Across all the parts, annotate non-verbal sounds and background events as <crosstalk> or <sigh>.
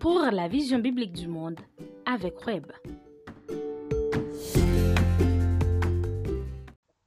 pour la vision biblique du monde avec Web.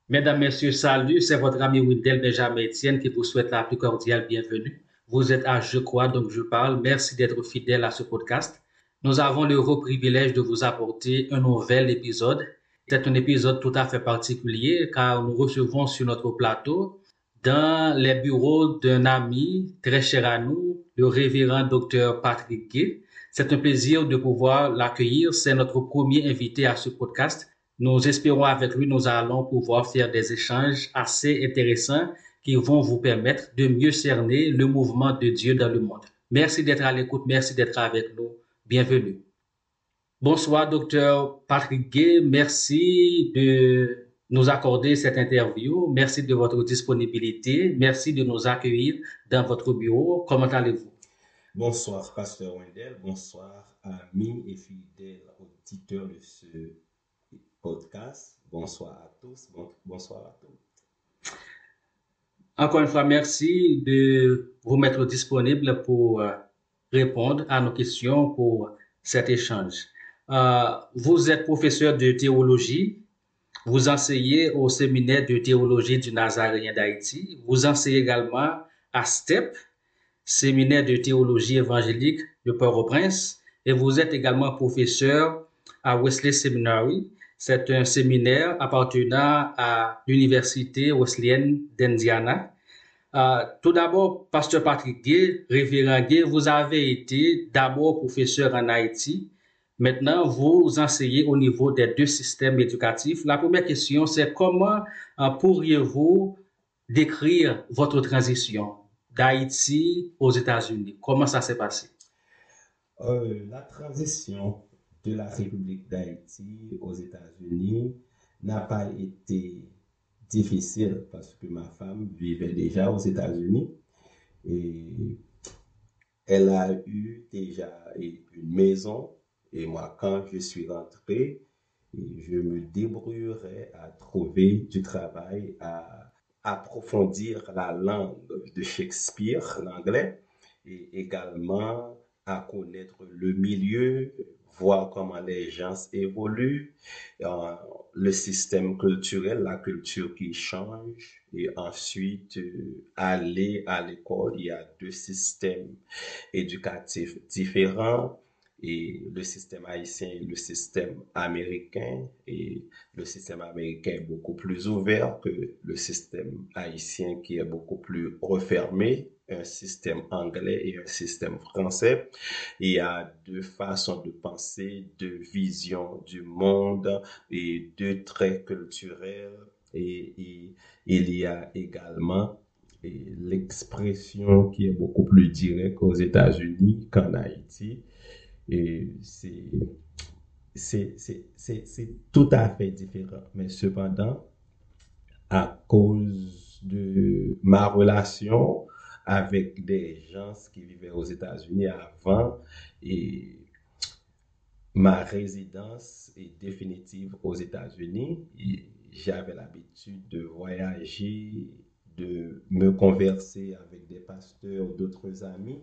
Mesdames, Messieurs, salut, c'est votre ami Windel Benjamin Etienne qui vous souhaite la plus cordiale bienvenue. Vous êtes à Je crois, donc je parle. Merci d'être fidèle à ce podcast. Nous avons le heureux privilège de vous apporter un nouvel épisode. C'est un épisode tout à fait particulier car nous recevons sur notre plateau dans les bureaux d'un ami très cher à nous, le révérend docteur Patrick Gay. C'est un plaisir de pouvoir l'accueillir. C'est notre premier invité à ce podcast. Nous espérons avec lui, nous allons pouvoir faire des échanges assez intéressants qui vont vous permettre de mieux cerner le mouvement de Dieu dans le monde. Merci d'être à l'écoute. Merci d'être avec nous. Bienvenue. Bonsoir, docteur Patrick Gay. Merci de nous accorder cette interview. Merci de votre disponibilité. Merci de nous accueillir dans votre bureau. Comment allez-vous? Bonsoir, Pasteur Wendell. Bonsoir, amis et fidèles auditeurs de ce podcast. Bonsoir à tous. bonsoir à tous. Encore une fois, merci de vous mettre disponible pour euh, répondre à nos questions pour cet échange. Euh, vous êtes professeur de théologie vous enseignez au séminaire de théologie du Nazaréen d'Haïti. Vous enseignez également à STEP, séminaire de théologie évangélique de Port-au-Prince. Et vous êtes également professeur à Wesley Seminary. C'est un séminaire appartenant à l'Université Wesleyenne d'Indiana. Euh, tout d'abord, Pasteur Patrick Gay, révérend Gay, vous avez été d'abord professeur en Haïti Maintenant, vous enseignez au niveau des deux systèmes éducatifs. La première question, c'est comment euh, pourriez-vous décrire votre transition d'Haïti aux États-Unis? Comment ça s'est passé? Euh, la transition de la République d'Haïti aux États-Unis n'a pas été difficile parce que ma femme vivait déjà aux États-Unis et elle a eu déjà une maison et moi, quand je suis rentré, je me débrouillerai à trouver du travail, à approfondir la langue de Shakespeare, l'anglais, et également à connaître le milieu, voir comment les gens évoluent, euh, le système culturel, la culture qui change, et ensuite euh, aller à l'école. Il y a deux systèmes éducatifs différents et le système haïtien et le système américain. Et le système américain est beaucoup plus ouvert que le système haïtien qui est beaucoup plus refermé, un système anglais et un système français. Il y a deux façons de penser, deux visions du monde et deux traits culturels. Et, et il y a également l'expression qui est beaucoup plus directe aux États-Unis qu'en Haïti. Et c'est tout à fait différent. Mais cependant, à cause de ma relation avec des gens qui vivaient aux États-Unis avant et ma résidence est définitive aux États-Unis, j'avais l'habitude de voyager de me converser avec des pasteurs, d'autres amis,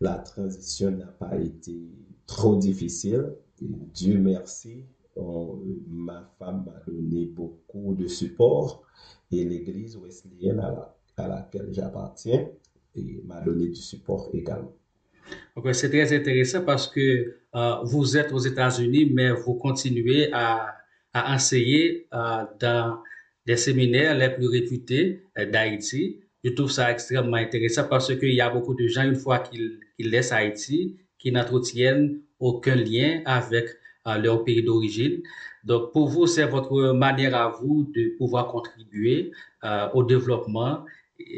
la transition n'a pas été trop difficile. Dieu merci, ma femme m'a donné beaucoup de support et l'église wesleyenne à, laquelle j'appartiens m'a donné du support également. c'est très intéressant parce que euh, vous êtes aux États-Unis, mais vous continuez à, enseigner euh, dans des séminaires les plus réputés euh, d'Haïti. Je trouve ça extrêmement intéressant parce qu'il y a beaucoup de gens, une fois qu'ils laissent Haïti, qui n'entretiennent aucun lien avec euh, leur pays d'origine. Donc, pour vous, c'est votre manière à vous de pouvoir contribuer euh, au développement,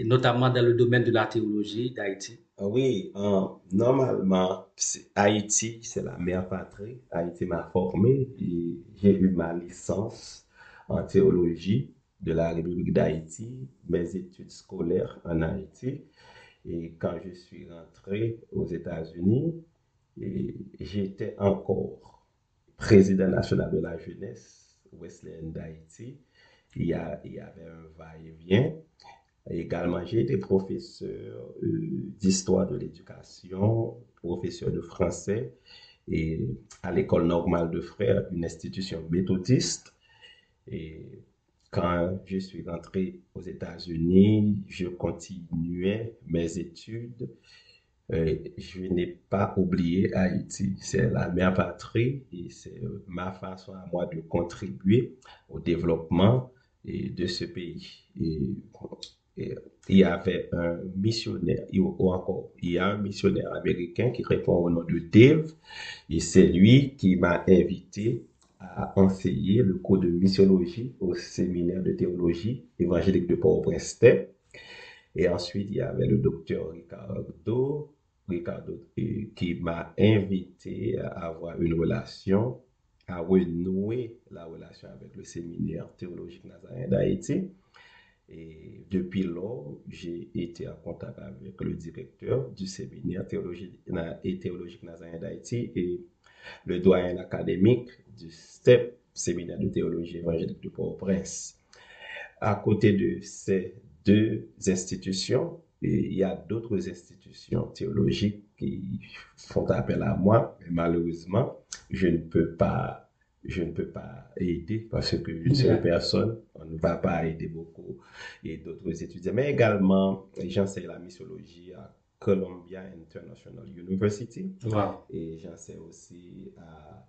notamment dans le domaine de la théologie d'Haïti. Ah oui, normalement, Haïti, c'est la mère patrie. Haïti m'a formé et j'ai eu ma licence en théologie de la République d'Haïti, mes études scolaires en Haïti. Et quand je suis rentré aux États-Unis, j'étais encore président national de la jeunesse Wesleyan d'Haïti. Il y, avait un va-et-vient. Également, j'ai été professeur euh, d'histoire de l'éducation, professeur de français et à l'école normale de Frères, une institution méthodiste. Et quand je suis rentré aux États-Unis, je continuais mes études. Euh, je n'ai pas oublié Haïti. C'est la mère patrie et c'est ma façon à moi de contribuer au développement de ce pays. Et il y avait un missionnaire, ou encore, il y a un missionnaire américain qui répond au nom de Dave, et c'est lui qui m'a invité à enseigner le cours de missiologie au séminaire de théologie évangélique de Port-au-Prince. Et ensuite, il y avait le docteur Ricardo, Ricardo qui m'a invité à avoir une relation, à renouer la relation avec le séminaire théologique nazaréen d'Haïti. Et depuis lors, j'ai été en contact avec le directeur du séminaire théologique et théologique nazaréen d'Haïti et le doyen académique du STEP, séminaire de théologie évangélique de Port-au-Prince. À côté de ces deux institutions, il y a d'autres institutions théologiques qui font appel à moi, mais malheureusement, je ne peux pas je ne peux pas aider parce qu'une seule personne, on ne va pas aider beaucoup et d'autres étudiants. Mais également, j'enseigne la mythologie à Columbia International University. Et j'enseigne aussi à,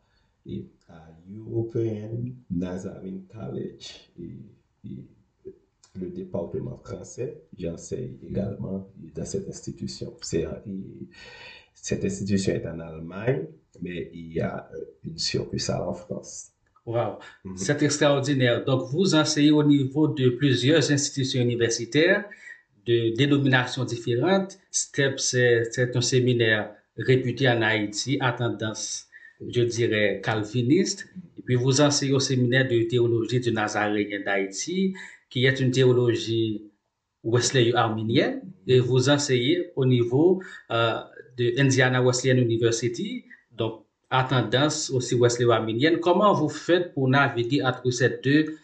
à European Nazarene College, et, le département français. J'enseigne également dans cette institution. Cette institution est en Allemagne mais il y a euh, une succursale en France. Wow, mhm. c'est extraordinaire. Donc, vous enseignez au niveau de plusieurs institutions universitaires de dénominations différentes. STEP, c'est un séminaire réputé en Haïti à tendance, je dirais, calviniste. Et puis, vous enseignez au séminaire de théologie du Nazaréen d'Haïti, qui est une théologie Wesley-arménienne. Et vous enseignez au niveau euh, de Indiana Wesleyan University, donc à tendance aussi wesley-arménienne. Comment vous faites pour naviguer entre ces deux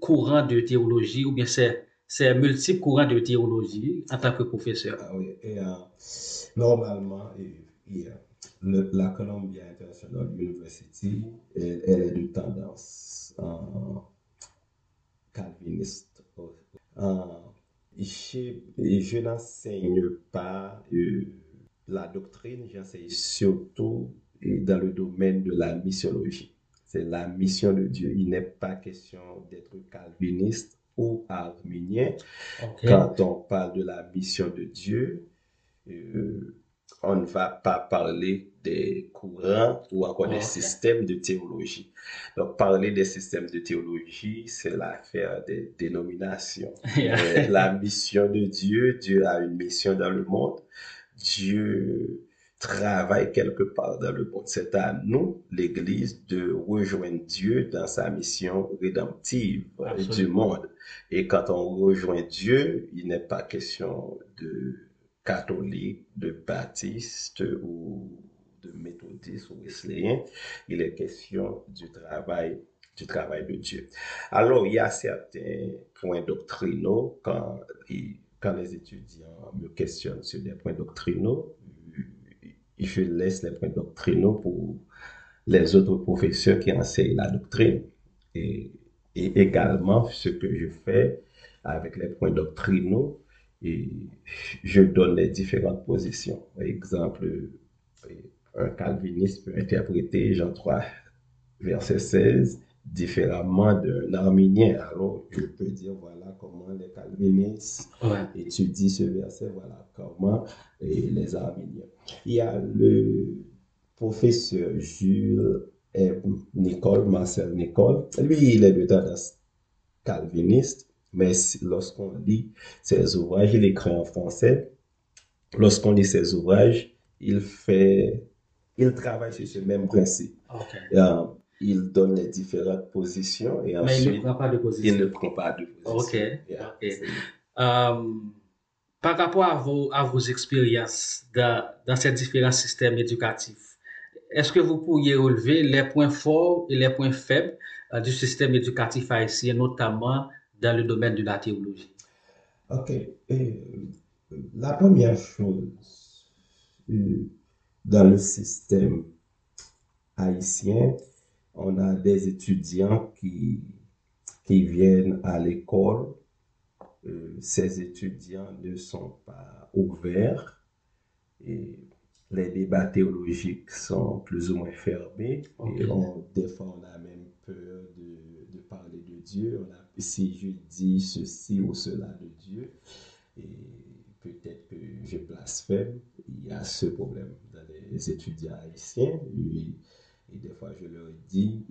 courants de théologie ou bien ces, ces multiples courants de théologie en tant que professeur? Ah oui, et, euh, normalement, la Columbia International University, elle, est de tendance euh, calviniste. Euh, je, n'enseigne pas la doctrine, j'enseigne surtout dans le domaine de la missiologie. C'est la mission de Dieu. Il n'est pas question d'être calviniste ou arménien. Quand on parle de la mission de Dieu, euh, on ne va pas parler des courants ou encore des systèmes de théologie. Donc, parler des systèmes de théologie, c'est l'affaire des dénominations. <laughs> Euh, la mission de Dieu, Dieu a une mission dans le monde. Dieu travaille quelque part dans le monde. C'est à nous, l'Église, de rejoindre Dieu dans sa mission rédemptive du monde. Et quand on rejoint Dieu, il n'est pas question de catholique, de baptiste ou de méthodiste ou wesleyen. Il est question du travail du travail de Dieu. Alors, il y a certains points doctrinaux quand, quand les étudiants me questionnent sur des points doctrinaux je laisse les points doctrinaux pour les autres professeurs qui enseignent la doctrine. Et, également, ce que je fais avec les points doctrinaux, et je donne les différentes positions. Par exemple, un calviniste peut interpréter Jean 3, verset 16, différemment d'un arménien. Alors, je peux dire, voilà comment les calvinistes étudient ce verset, voilà comment les arméniens. Il y a le professeur Jules Nicole, Marcel Nicole. Lui, il est de tendance calviniste, mais lorsqu'on lit ses ouvrages, il écrit en français. Lorsqu'on lit ses ouvrages, il fait, il travaille sur ce même principe. Euh, il donne les différentes positions et ensuite, Mais il ne prend pas de position. Il ne prend pas de position. Ok. Euh, par rapport à vos, à vos expériences dans, dans ces différents systèmes éducatifs, est-ce que vous pourriez relever les points forts et les points faibles euh, du système éducatif haïtien, notamment dans le domaine de la théologie? Ok. Et, la première chose euh, dans le système haïtien, on a des étudiants qui, qui viennent à l'école. Euh, ces étudiants ne sont pas ouverts et les débats théologiques sont plus ou moins fermés. Et on, des fois, on a même peur de, de parler de Dieu. On a, si je dis ceci ou cela de Dieu, et peut-être que je blasphème, il y a ce problème dans les étudiants haïtiens. Et, et des fois, je leur dis,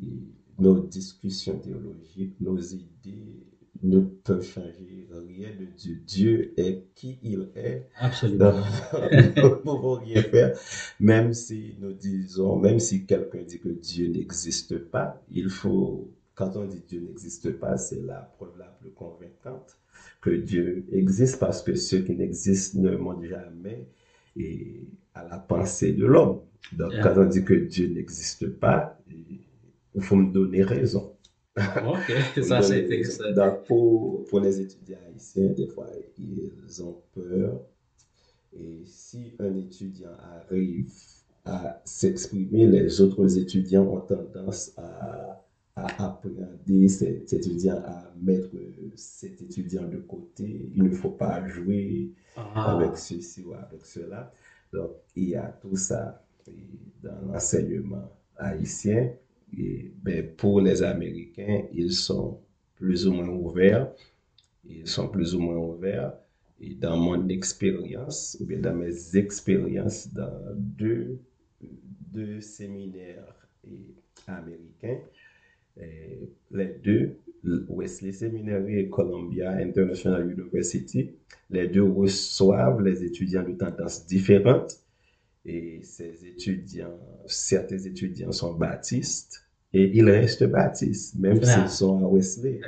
nos discussions théologiques, nos idées ne peuvent changer rien de Dieu. Dieu est qui il est. Absolument. nous ne pouvons rien faire. Même si nous disons, même si quelqu'un dit que Dieu n'existe pas, il faut, quand on dit Dieu n'existe pas, c'est la preuve la plus convaincante que Dieu existe parce que ceux qui n'existent ne montent jamais et à la pensée de l'homme. Donc, quand on dit que Dieu n'existe pas, il faut me donner raison. ok, <laughs> ça c'est. Donc, pour, pour les étudiants haïtiens, des fois, ils ont peur. Et si un étudiant arrive à s'exprimer, les autres étudiants ont tendance à, à appréhender cet étudiant, à mettre cet étudiant de côté. Il ne faut pas jouer ah. avec ceci ou avec cela. Donc, il y a tout ça dans l'enseignement haïtien. Et, ben, pour les Américains, ils sont plus ou moins ouverts. Ils sont plus ou moins ouverts. Et dans mon expérience, ou bien dans mes expériences dans deux, deux séminaires américains, les deux, Wesley Seminary et Columbia International University, les deux reçoivent les étudiants de tendances différentes. Et ces étudiants, certains étudiants sont baptistes et ils restent baptistes, même s'ils sont à Wesley.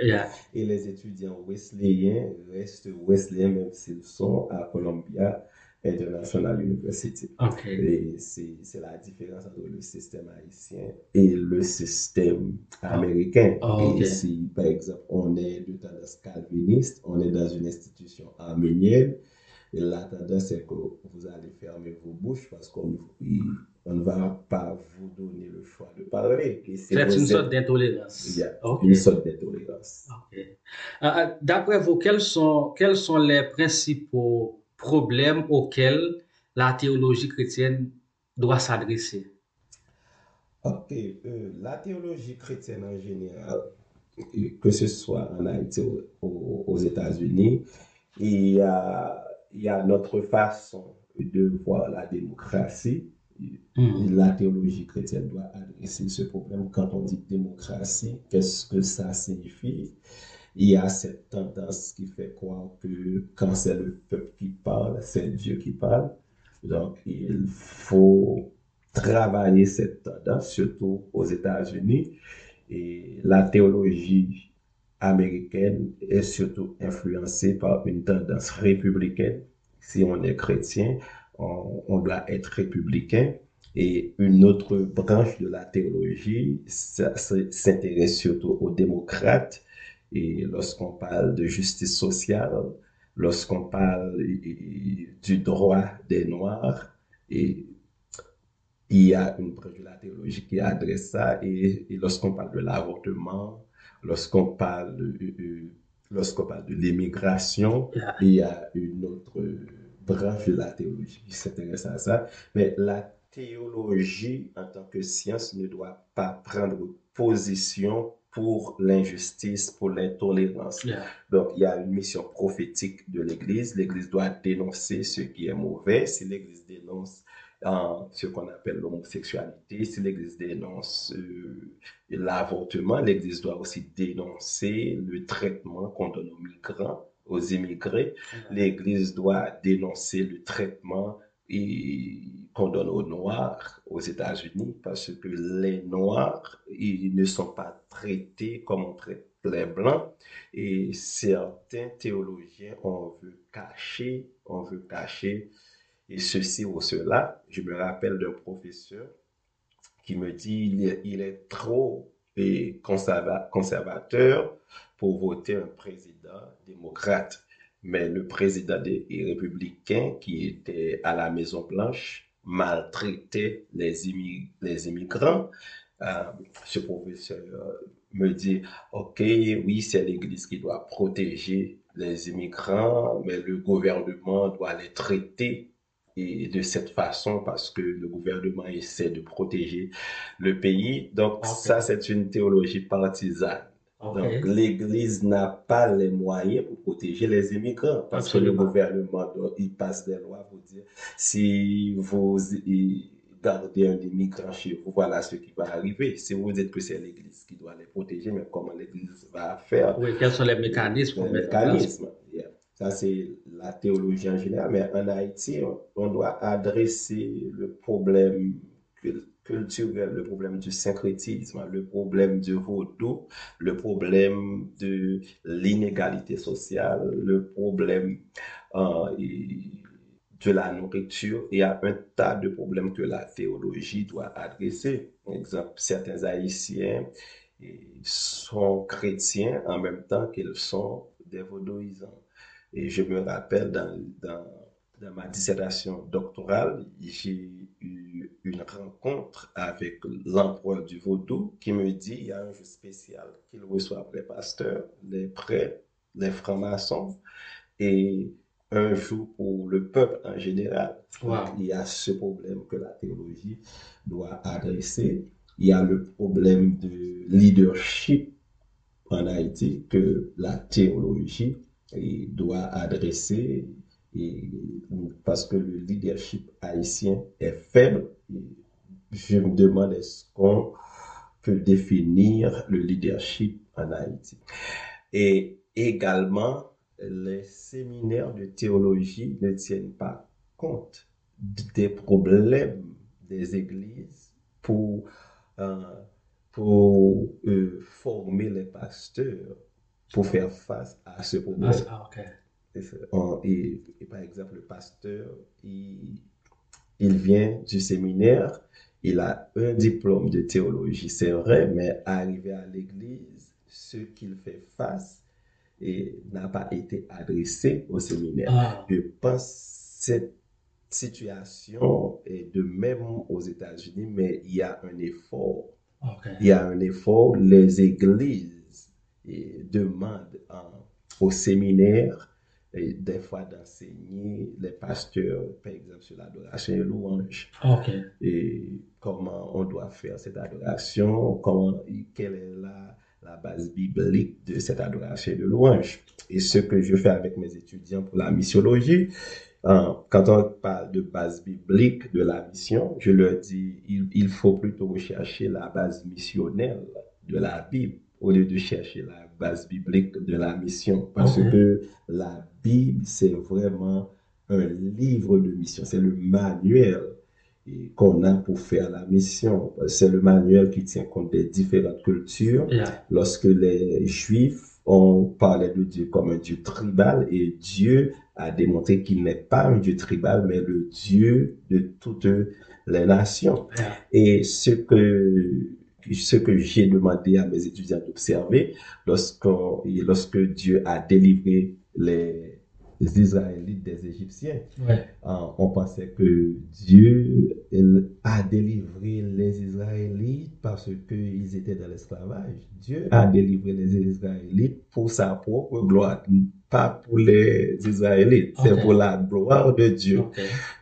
Et les étudiants wesleyens restent wesleyens, même s'ils sont à Columbia International University. Et c'est la différence entre le système haïtien et le système américain. Oh, et si, par exemple, on est de tendance calviniste, on est dans une institution arménienne, et la tendance, c'est que vous allez fermer vos bouches parce qu'on on ne va pas vous donner le choix de parler. C'est une sorte d'intolérance. Une sorte d'intolérance. D'après vous, quels sont, quels sont les principaux problèmes auxquels la théologie chrétienne doit s'adresser? Ok, euh, la théologie chrétienne en général, que ce soit en Haïti ou aux, États-Unis, il y a, il y a notre façon de voir la démocratie. Mm-hmm. La théologie chrétienne doit adresser ce problème. Quand on dit démocratie, qu'est-ce que ça signifie? Il y a cette tendance qui fait croire que quand c'est le peuple qui parle, c'est Dieu qui parle. Donc, il faut travailler cette tendance, surtout aux États-Unis. Et la théologie américaine est surtout influencée par une tendance républicaine. Si on est chrétien, on, doit être républicain. Et une autre branche de la théologie s'intéresse surtout aux démocrates et lorsqu'on parle de justice sociale, lorsqu'on parle du droit des Noirs, et il y a une branche de la théologie qui adresse ça. Et, lorsqu'on parle de l'avortement, lorsqu'on parle de, lorsqu'on parle de l'immigration, il y a une autre branche de la théologie qui s'intéresse à ça. Mais la théologie en tant que science ne doit pas prendre position pour l'injustice, pour l'intolérance. Donc, il y a une mission prophétique de l'Église. L'Église doit dénoncer ce qui est mauvais. Si l'Église dénonce euh, ce qu'on appelle l'homosexualité, si l'Église dénonce euh, l'avortement, l'Église doit aussi dénoncer le traitement qu'on donne aux migrants, aux immigrés. L'Église doit dénoncer le traitement qu'on donne aux Noirs aux États-Unis parce que les Noirs, ils ne sont pas traités comme on traite les Blancs et certains théologiens, on veut cacher, on veut cacher et ceci ou cela. Je me rappelle d'un professeur qui me dit il il est trop conservateur pour voter un président démocrate. Mais le président des républicains qui était à la Maison Blanche maltraitait les, les immigrants. Euh, ce professeur me dit, OK, oui, c'est l'Église qui doit protéger les immigrants, mais le gouvernement doit les traiter et de cette façon parce que le gouvernement essaie de protéger le pays. Donc ça, c'est une théologie partisane. Donc l'Église n'a pas les moyens pour protéger les immigrants parce que le gouvernement, il passe des lois pour dire si vous gardez un immigrant chez vous, voilà ce qui va arriver. Si vous dites que c'est l'Église qui doit les protéger, mais comment l'Église va faire? Oui, quels sont les mécanismes Les mécanismes, ça, c'est la théologie en général. Mais en Haïti, on, doit adresser le problème culturel, le problème du syncrétisme, le problème du vaudou, le problème de l'inégalité sociale, le problème euh, de la nourriture. Il y a un tas de problèmes que la théologie doit adresser. Par exemple, certains Haïtiens sont chrétiens en même temps qu'ils sont des vaudouisants. Et je me rappelle dans, dans, ma dissertation doctorale, j'ai une rencontre avec l'empereur du Vaudou qui me dit il y a un jour spécial qu'il reçoit les pasteurs, les prêtres, les francs-maçons et un jour pour le peuple en général. il y a ce problème que la théologie doit adresser. Il y a le problème de leadership en Haïti que la théologie doit adresser et, parce que le leadership haïtien est faible. Je me demande est-ce qu'on peut définir le leadership en Haïti? Et également, les séminaires de théologie ne tiennent pas compte des problèmes des églises pour, euh, pour euh, former les pasteurs pour faire face à ce problème. Ah, et, par exemple, le pasteur, il, il vient du séminaire, il a un diplôme de théologie, c'est vrai, mais arrivé à l'église, ce qu'il fait face n'a pas été adressé au séminaire. Ah. Je pense que cette situation est de même aux États-Unis, mais il y a un effort. Il y a un effort. Les églises et demande au séminaire des fois d'enseigner les pasteurs, par exemple, sur l'adoration et louange. Et comment on doit faire cette adoration, comment, quelle est la, la base biblique de cette adoration et de louange. Et ce que je fais avec mes étudiants pour la missiologie, hein, quand on parle de base biblique de la mission, je leur dis, il, il faut plutôt rechercher la base missionnelle de la Bible au lieu de chercher la base biblique de la mission. Parce que la Bible, c'est vraiment un livre de mission. C'est le manuel qu'on a pour faire la mission. C'est le manuel qui tient compte des différentes cultures. Lorsque les Juifs ont parlé de Dieu comme un Dieu tribal et Dieu a démontré qu'il n'est pas un Dieu tribal, mais le Dieu de toutes les nations. Et ce que ce que j'ai demandé à mes étudiants d'observer lorsque, lorsque Dieu a délivré les, Israélites des Égyptiens. Euh, on pensait que Dieu a délivré les Israélites parce qu'ils étaient dans l'esclavage. Dieu a délivré les Israélites pour sa propre gloire, pas pour les Israélites, c'est pour la gloire de Dieu.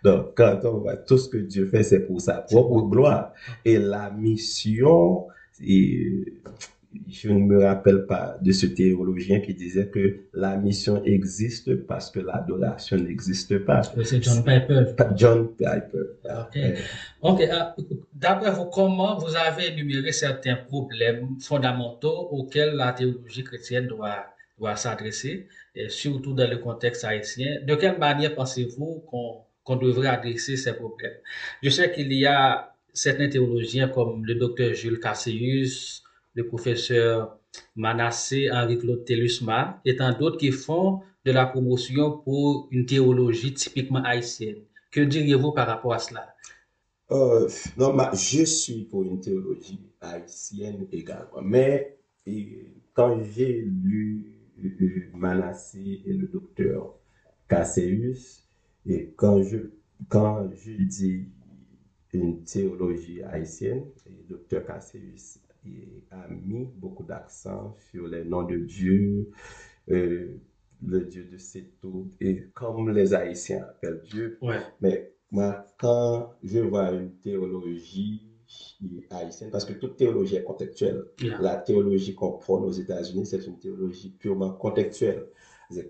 Donc, quand on voit tout ce que Dieu fait, c'est pour sa propre gloire. Et la mission, je ne me rappelle pas de ce théologien qui disait que la mission existe parce que l'adoration n'existe pas. C'est John Piper. John Piper. Ok. okay. Euh, d'après vous, comment vous avez énuméré certains problèmes fondamentaux auxquels la théologie chrétienne doit, doit s'adresser, surtout dans le contexte haïtien? De quelle manière pensez-vous qu'on devrait adresser ces problèmes? Je sais qu'il y a certains théologiens comme le docteur Jules Cassius, le professeur Manassé Henri-Claude Telusma, et tant d'autres qui font de la promotion pour une théologie typiquement haïtienne. Que diriez-vous par rapport à cela? Euh, non, je suis pour une théologie haïtienne également. Mais quand j'ai lu Manassé et le docteur Casseus. Et quand je, quand je dis une théologie haïtienne, le docteur Casseus a mis beaucoup d'accent sur les noms de Dieu, euh, le Dieu de Seto, et comme les Haïtiens appellent Dieu. Mais moi, quand je vois une théologie haïtienne, parce que toute théologie est contextuelle. La théologie qu'on prône aux États-Unis, c'est une théologie purement contextuelle.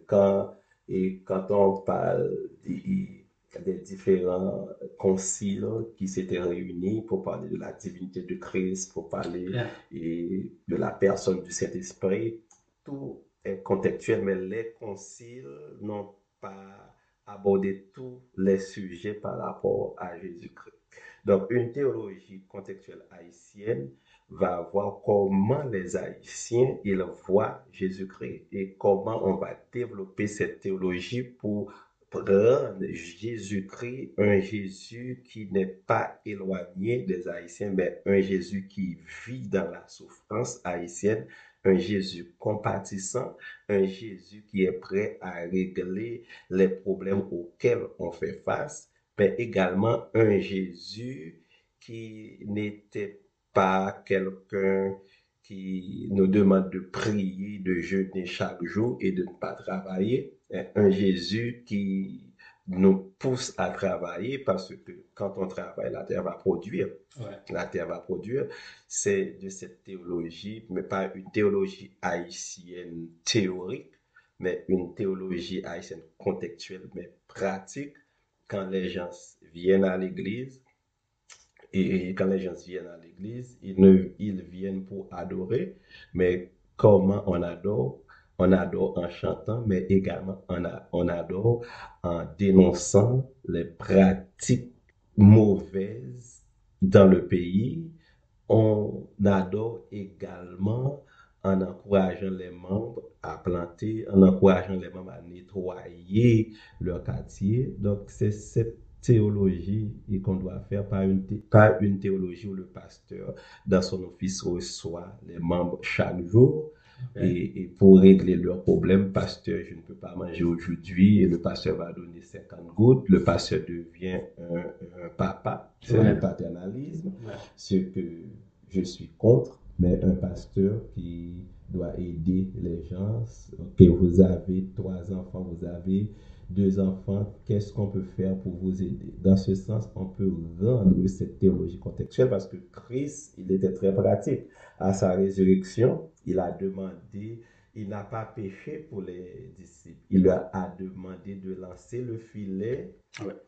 Quand, et quand on parle des, des différents conciles qui s'étaient réunis pour parler de la divinité de Christ, pour parler et de la personne du Saint-Esprit, tout est contextuel, mais les conciles n'ont pas abordé tous les sujets par rapport à Jésus-Christ. Donc, une théologie contextuelle haïtienne va voir comment les Haïtiens, ils voient Jésus-Christ et comment on va développer cette théologie pour rendre Jésus-Christ un Jésus qui n'est pas éloigné des Haïtiens, mais un Jésus qui vit dans la souffrance haïtienne, un Jésus compatissant, un Jésus qui est prêt à régler les problèmes auxquels on fait face, mais également un Jésus qui n'était pas quelqu'un qui nous demande de prier, de jeûner chaque jour et de ne pas travailler. Un Jésus qui nous pousse à travailler parce que quand on travaille, la terre va produire. La terre va produire. C'est de cette théologie, mais pas une théologie haïtienne théorique, mais une théologie haïtienne contextuelle, mais pratique. Quand les gens viennent à l'église, et quand les gens viennent à l'église, ils, ne, ils viennent pour adorer, mais comment on adore? On adore en chantant, mais également on, on adore en dénonçant les pratiques mauvaises dans le pays. On adore également en encourageant les membres à planter, en encourageant les membres à nettoyer leur quartier. Donc, c'est cette théologie qu'on doit faire, pas une, pas une théologie où le pasteur, dans son office, reçoit les membres chaque jour, et, pour régler leurs problèmes, pasteur, je ne peux pas manger aujourd'hui, et le pasteur va donner 50 gouttes, le pasteur devient un, papa, c'est le paternalisme, ce que je suis contre, mais un pasteur qui doit aider les gens, que vous avez trois enfants, vous avez deux enfants, qu'est-ce qu'on peut faire pour vous aider? Dans ce sens, on peut rendre cette théologie contextuelle parce que Christ, il était très pratique. À sa résurrection, il a demandé, il n'a pas péché pour les disciples. Il leur a demandé de lancer le filet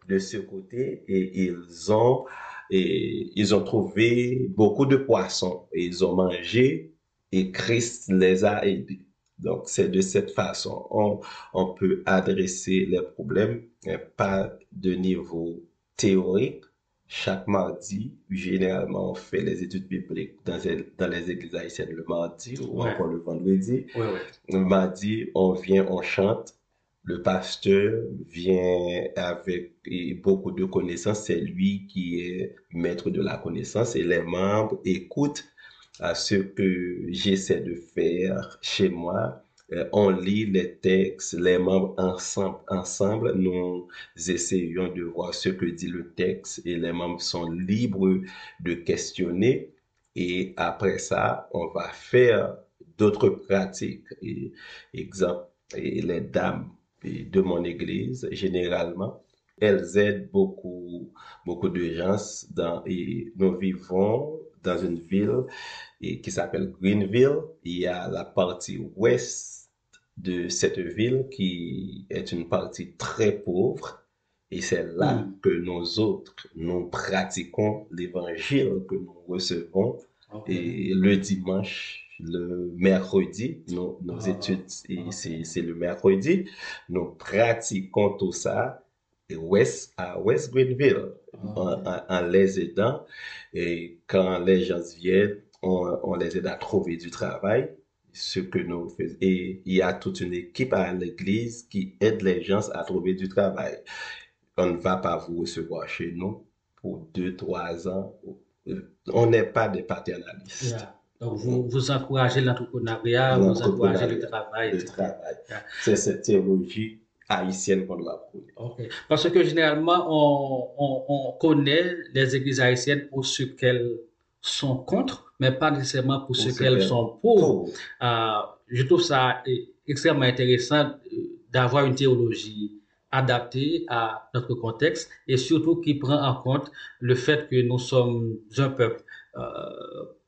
de ce côté et ils ont, et ils ont trouvé beaucoup de poissons et ils ont mangé et Christ les a aidés. Donc, c'est de cette façon, on, on peut adresser les problèmes, pas de niveau théorique. Chaque mardi, généralement, on fait les études bibliques dans, dans les églises haïtiennes le mardi ou encore le vendredi. Le mardi, on vient, on chante. Le pasteur vient avec beaucoup de connaissances. C'est lui qui est maître de la connaissance et les membres écoutent à ce que j'essaie de faire chez moi. Euh, on lit les textes, les membres ensemble, ensemble, nous essayons de voir ce que dit le texte et les membres sont libres de questionner. Et après ça, on va faire d'autres pratiques. Exemple, les dames de mon église, généralement, elles aident beaucoup, beaucoup de gens dans, et nous vivons dans une ville et, qui s'appelle Greenville. Il y a la partie ouest de cette ville qui est une partie très pauvre. Et c'est là mm. que nous autres, nous pratiquons l'évangile que nous recevons. Et le dimanche, le mercredi, nos, nos ah. études, c'est le mercredi, nous pratiquons tout ça West, à West Greenville, ah, en, les aidant. Et quand les gens viennent, on, les aide à trouver du travail, ce que nous faisons. Et il y a toute une équipe à l'église qui aide les gens à trouver du travail. On ne va pas vous recevoir chez nous pour deux, trois ans. On n'est pas des paternalistes. Donc, vous, vous encouragez l'entrepreneuriat, vous encouragez le travail. Le travail. C'est cette théologie haïtienne qu'on doit prôner. Ok. Parce que généralement, on, on, on connaît les églises haïtiennes pour ce qu'elles sont contre, mais pas nécessairement pour, ce qu'elles sont pour. Euh, je trouve ça extrêmement intéressant euh, d'avoir une théologie adaptée à notre contexte et surtout qui prend en compte le fait que nous sommes un peuple euh,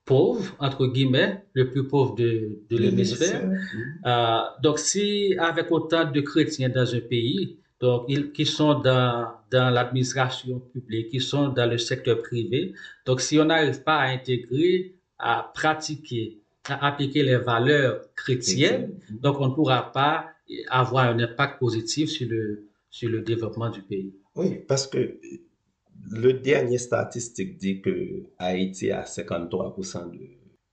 pauvre, entre guillemets, le plus pauvre de, de l'hémisphère. Euh, donc, si avec autant de chrétiens dans un pays, donc ils, qui sont dans, dans l'administration publique, qui sont dans le secteur privé, donc si on n'arrive pas à intégrer, à pratiquer, à appliquer les valeurs chrétiennes, donc on ne pourra pas avoir un impact positif sur le, sur le développement du pays. Oui, parce que le dernier statistique dit que Haïti a 53% de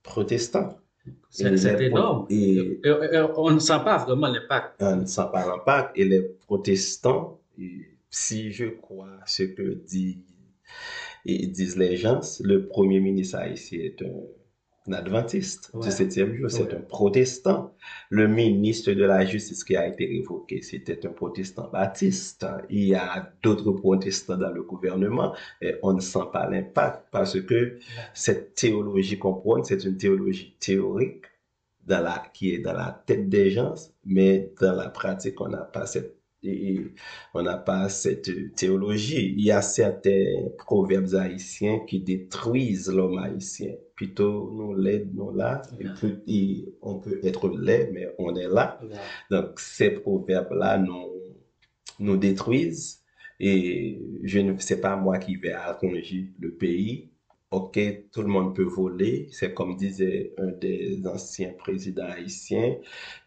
protestants. C'est énorme. Et, on ne sent pas vraiment l'impact. On ne sent pas l'impact. Et les protestants, si je crois ce que dit, disent les gens, le premier ministre haïtien est un un adventiste du septième jour, c'est un protestant. Le ministre de la Justice qui a été révoqué, c'était un protestant baptiste. Il y a d'autres protestants dans le gouvernement et on ne sent pas l'impact parce que cette théologie qu'on prône, c'est une théologie théorique dans la, qui est dans la tête des gens, mais dans la pratique, on n'a pas cette on n'a pas cette théologie. Il y a certains proverbes haïtiens qui détruisent l'homme haïtien. Plutôt, nous l'aide, nous là. on peut être laid, mais on est là. Donc, ces proverbes-là nous, nous détruisent. Et je ne sais pas moi qui vais arranger le pays. OK, tout le monde peut voler. C'est comme disait un des anciens présidents haïtiens.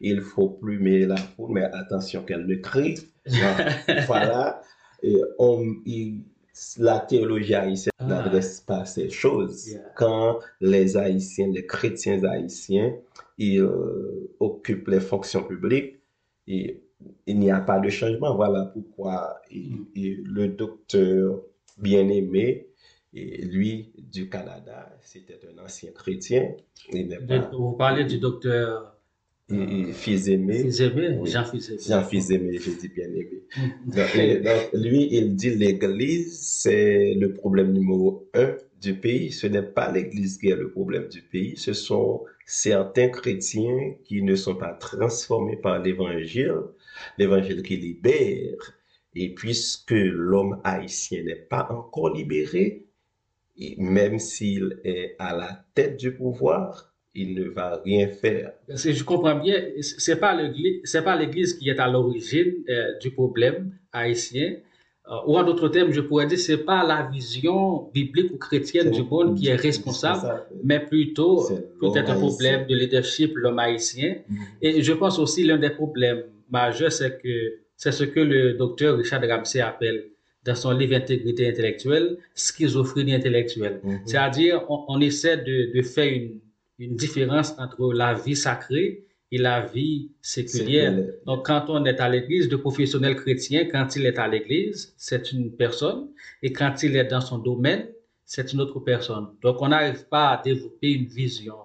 Il faut plumer la foule, mais attention qu'elle ne crie. <laughs> voilà. Et on, la théologie haïtienne ah. n'adresse pas ces choses. Quand les Haïtiens, les chrétiens haïtiens, ils euh, occupent les fonctions publiques, et il n'y a pas de changement. Voilà pourquoi mm. le docteur bien-aimé, et lui, du Canada, c'était un ancien chrétien. Vous parlez du docteur et, fils aimé. Jean fils aimé. Jean fils aimé, je dis bien aimé. <laughs> donc, lui, il dit l'Église, c'est le problème numéro un du pays. Ce n'est pas l'Église qui est le problème du pays, ce sont certains chrétiens qui ne sont pas transformés par l'Évangile, l'Évangile qui libère. Et puisque l'homme haïtien n'est pas encore libéré, même s'il est à la tête du pouvoir, il ne va rien faire. Si je comprends bien, l'église, c'est pas l'église qui est à l'origine euh, du problème haïtien. Euh, ou en d'autres termes, je pourrais dire, c'est pas la vision biblique ou chrétienne du monde qui est responsable, mais plutôt peut-être un problème de leadership, l'homme haïtien. Mm-hmm. Et je pense aussi l'un des problèmes majeurs, c'est que c'est ce que le docteur Richard Ramsey appelle dans son livre Intégrité intellectuelle, schizophrénie intellectuelle. Mm-hmm. C'est-à-dire, on, essaie de, de faire une, une, différence entre la vie sacrée et la vie séculière. Donc, quand on est à l'église, de professionnel chrétien, quand il est à l'église, c'est une personne, et quand il est dans son domaine, c'est une autre personne. Donc, on n'arrive pas à développer une vision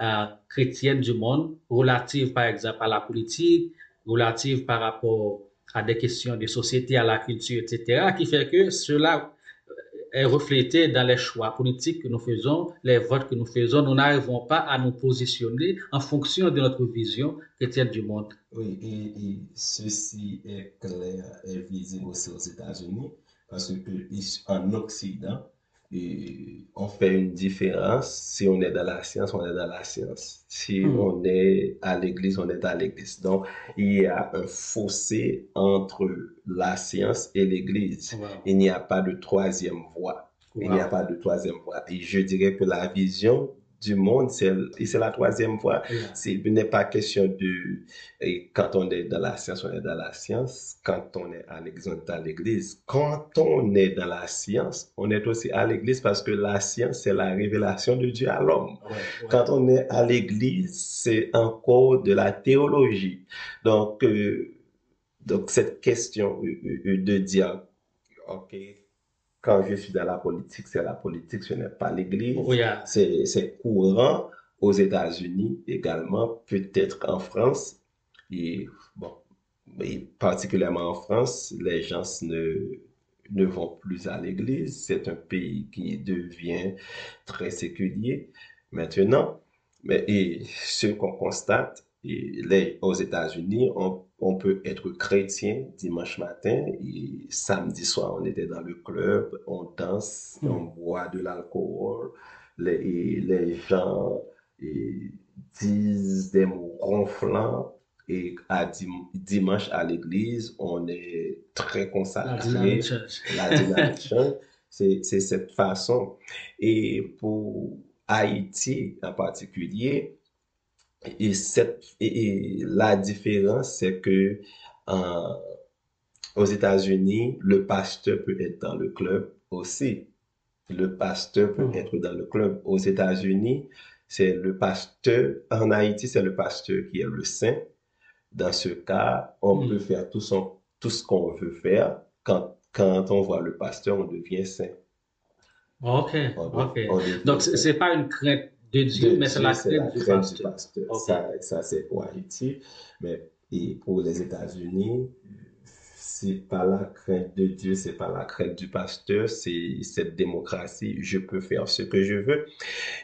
euh, chrétienne du monde relative, par exemple, à la politique, relative par rapport à des questions de société, à la culture, etc., qui fait que cela est reflété dans les choix politiques que nous faisons, les votes que nous faisons. Nous n'arrivons pas à nous positionner en fonction de notre vision chrétienne du monde. Oui, et, ceci est clair et visible aussi aux États-Unis, parce que en Occident, et on fait une différence. Si on est dans la science, on est dans la science. Si hmm. on est à l'église, on est à l'église. Donc, il y a un fossé entre la science et l'église. Il n'y a pas de troisième voie. Il n'y a pas de troisième voie. Et je dirais que la vision du monde, c'est la troisième fois. Il n'est pas question de, quand on est dans la science, on est dans la science. Quand on est à l'église, on est à l'église. Quand on est dans la science, on est aussi à l'église parce que la science, c'est la révélation de Dieu à l'homme. Quand on est à l'église, c'est encore de la théologie. Donc, euh, donc cette question de dire, OK, quand je suis dans la politique, c'est la politique, ce n'est pas l'église. C'est courant aux États-Unis également, peut-être en France. Et bon, mais particulièrement en France, les gens ne, ne vont plus à l'église. C'est un pays qui devient très séculier maintenant. Mais et ce qu'on constate, les, aux États-Unis, on, on, peut être chrétien dimanche matin et samedi soir, on était dans le club, on danse, hmm. on boit de l'alcool. Les, les gens et, disent des mots ronflants et à dimanche à l'église, on est très consacré. La dynamique <laughs> C'est cette façon. Et pour Haïti en particulier, et, cette, et, la différence, c'est que aux États-Unis, le pasteur peut être dans le club aussi. Le pasteur peut hmm. être dans le club. Aux États-Unis, c'est le pasteur. En Haïti, c'est le pasteur qui est le saint. Dans ce cas, on hmm. peut faire tout, son, tout ce qu'on veut faire. Quand, quand on voit le pasteur, on devient saint. OK, OK. Donc, ce n'est pas une crainte de Dieu, mais c'est la crainte, du pasteur. Ça, ça c'est pour Haïti. Mais et pour les États-Unis, c'est pas la crainte de Dieu, c'est pas la crainte du pasteur, c'est cette démocratie. Je peux faire ce que je veux.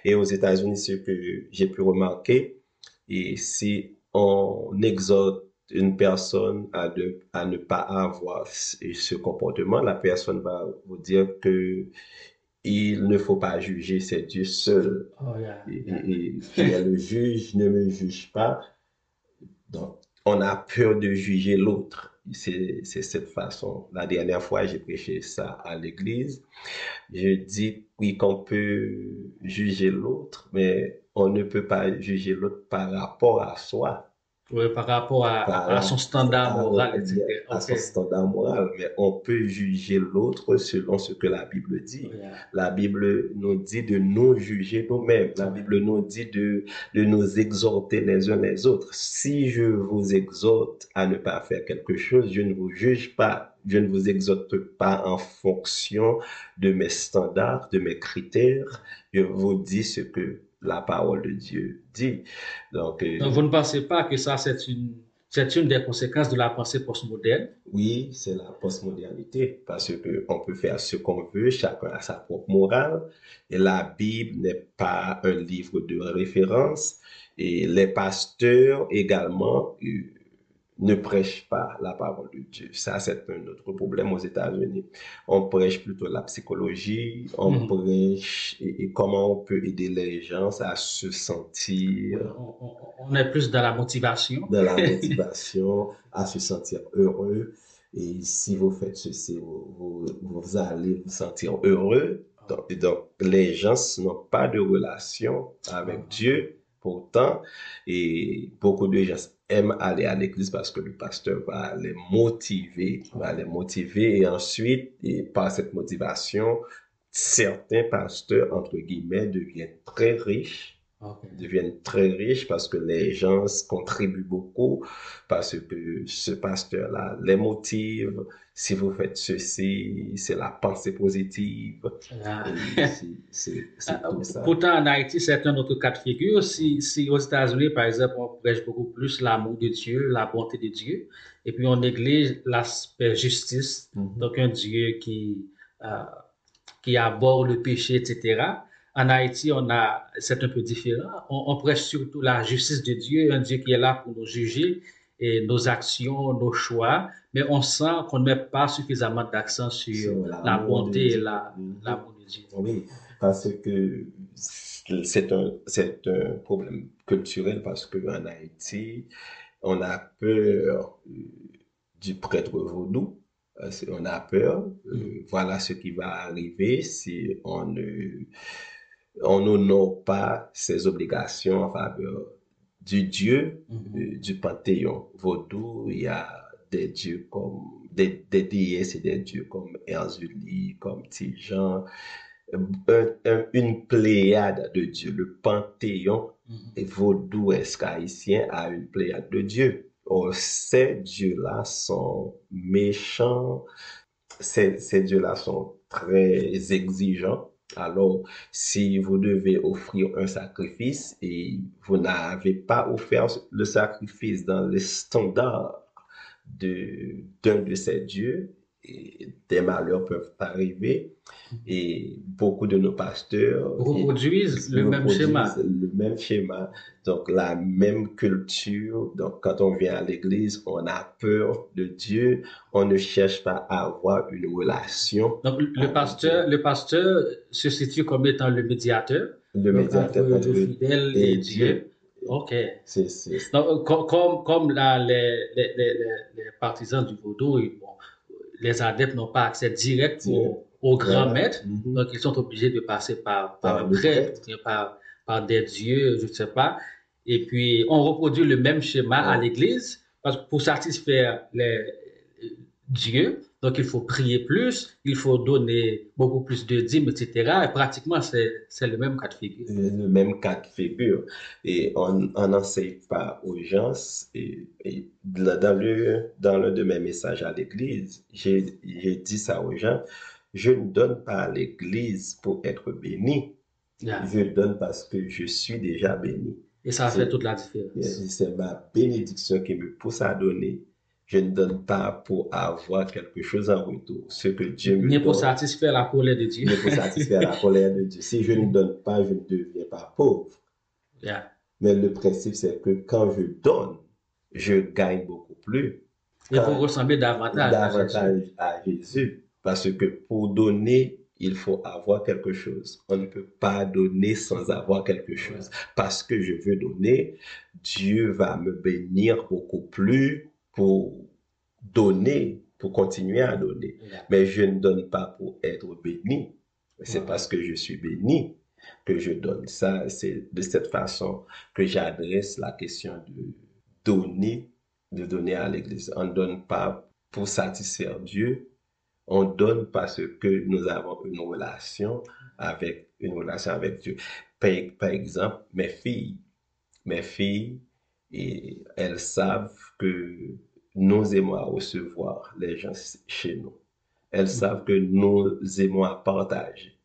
Et aux États-Unis, ce que j'ai pu remarquer, et c'est on exhorte une personne à, de, à ne pas avoir ce comportement, la personne va vous dire que il ne faut pas juger, c'est Dieu seul. Oh, et, le juge ne me juge pas. Donc, on a peur de juger l'autre. C'est cette façon. La dernière fois, j'ai prêché ça à l'église. Je dis, oui, qu'on peut juger l'autre, mais on ne peut pas juger l'autre par rapport à soi. Oui, par rapport à, son standard moral, etc. À son standard moral, mais on peut juger l'autre selon ce que la Bible dit. La Bible nous dit de nous juger nous-mêmes. La Bible nous dit de, de nous exhorter les uns les autres. Si je vous exhorte à ne pas faire quelque chose, je ne vous juge pas. Je ne vous exhorte pas en fonction de mes standards, de mes critères. Je vous dis ce que la parole de Dieu dit. Donc, euh, vous ne pensez pas que ça, c'est une, c'est une des conséquences de la pensée postmoderne? Oui, c'est la postmodernité, parce que on peut faire ce qu'on veut, chacun a sa propre morale, et la Bible n'est pas un livre de référence, et les pasteurs également, euh, ne prêche pas la parole de Dieu. Ça, c'est un autre problème aux États-Unis. On prêche plutôt la psychologie, on mhm. prêche et, comment on peut aider les gens à se sentir. On, est plus dans la motivation. Dans la <laughs> motivation, à se sentir heureux. Et si vous faites ceci, vous, vous, allez vous sentir heureux. Donc, donc les gens n'ont pas de relation avec ah. Dieu pourtant. Et beaucoup de gens aiment aller à l'église parce que le pasteur va les motiver, va les motiver et ensuite, par cette motivation, certains pasteurs, entre guillemets, deviennent très riches deviennent très riches parce que les gens contribuent beaucoup, parce que ce pasteur-là les motive. Si vous faites ceci, c'est la pensée positive. Ah. C'est ah. Pourtant, en Haïti, c'est un autre cas de figure. Si, si aux États-Unis, par exemple, on prêche beaucoup plus l'amour de Dieu, la bonté de Dieu, et puis on néglige l'aspect justice, mm-hmm. donc un Dieu qui, euh, qui aborde le péché, etc., en Haïti, on a, c'est un peu différent. On, prêche surtout la justice de Dieu, un Dieu qui est là pour nous juger et nos actions, nos choix, mais on sent qu'on ne met pas suffisamment d'accent sur la bonté et la, l'amour de Dieu. Oui, parce que c'est un, c'est un problème culturel parce qu'en Haïti, on a peur euh, du prêtre vaudou. Euh, on a peur, euh, mm. voilà ce qui va arriver si on ne on n'honore pas ses obligations en faveur du Dieu, mm-hmm. du Panthéon vaudou. Il y a des dieux comme, des, des déesses et des dieux comme Erzuli, comme Tijan, une pléiade de dieux. Le Panthéon mm-hmm. vaudou escaïtien a une pléiade de dieux? Ces dieux-là sont méchants, ces, ces dieux-là sont très exigeants Alors, si vous devez offrir un sacrifice et vous n'avez pas offert le sacrifice dans les standards d'un de, de ces dieux, des malheurs peuvent arriver et beaucoup de nos pasteurs reproduisent le même schéma. Le même schéma, donc la même culture. Donc quand on vient à l'église, on a peur de Dieu, on ne cherche pas à avoir une relation. Donc le pasteur, le pasteur se situe comme étant le médiateur. Le médiateur entre le fidèle et, Dieu. Ok. Donc, comme, comme, là, les, les, les, les, partisans du vaudou, bon, les adeptes n'ont pas accès direct au, grand maître, mhm. donc ils sont obligés de passer par, par un prêtre, par, par des dieux, je ne sais pas. Et puis, on reproduit le même schéma à l'église, parce que pour satisfaire les dieux, donc il faut prier plus, il faut donner beaucoup plus de dîmes, etc. Et pratiquement, c'est le même cas de figure. Le même cas de figure. Et on n'enseigne pas aux gens. Et, et dans l'un dans de mes messages à l'église, j'ai dit ça aux gens. Je ne donne pas à l'église pour être béni. Je donne parce que je suis déjà béni. Et ça fait toute la différence. C'est ma bénédiction qui me pousse à donner je ne donne pas pour avoir quelque chose en retour. Ce que Dieu me Ni pour satisfaire la colère de Dieu. Ni pour satisfaire la <laughs> colère de Dieu. Si je ne donne pas, je ne deviens pas pauvre. Mais le principe, c'est que quand je donne, je gagne beaucoup plus. Il faut ressembler davantage, davantage à, Jésus. Parce que pour donner, il faut avoir quelque chose. On ne peut pas donner sans avoir quelque chose. Parce que je veux donner, Dieu va me bénir beaucoup plus pour donner, pour continuer à donner. Mais je ne donne pas pour être béni. C'est parce que je suis béni que je donne. Ça, c'est de cette façon que j'adresse la question de donner, de donner à l'Église. On ne donne pas pour satisfaire Dieu. On donne parce que nous avons une relation avec, une relation avec Dieu. Par, par exemple, mes filles, mes filles, et elles savent que nous aimons à recevoir les gens chez nous. Elles mm. savent que nous aimons à partager.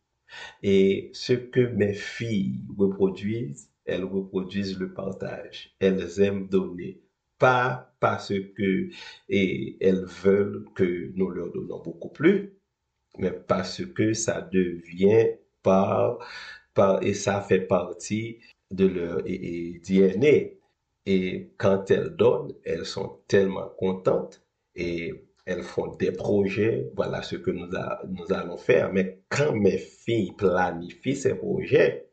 Et ce que mes filles reproduisent, elles reproduisent le partage. Elles aiment donner. Pas parce que et elles veulent que nous leur donnons beaucoup plus, mais parce que ça devient par, par et ça fait partie de leur DNA. Et quand elles donnent, elles sont tellement contentes et elles font des projets. Voilà ce que nous, nous allons faire. Mais quand mes filles planifient ces projets,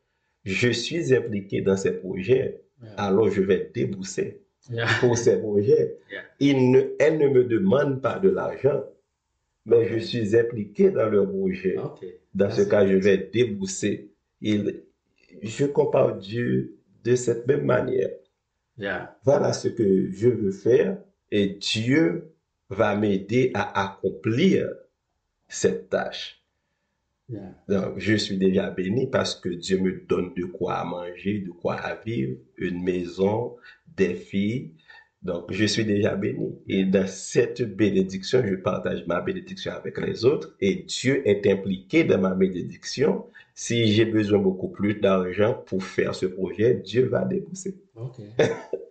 je suis impliqué dans ces projets. Alors je vais débousser pour ces projets. ne, elles ne me demandent pas de l'argent, mais je suis impliqué dans leur projet. Dans ce cas, je vais débousser. Il, je compare Dieu de cette même manière. Voilà ce que je veux faire et Dieu va m'aider à accomplir cette tâche. Donc, je suis déjà béni parce que Dieu me donne de quoi manger, de quoi vivre, une maison, des filles. Donc, je suis déjà béni. Et dans cette bénédiction, je partage ma bénédiction avec les autres et Dieu est impliqué dans ma bénédiction. Si j'ai besoin beaucoup plus d'argent pour faire ce projet, Dieu va débourser. <laughs>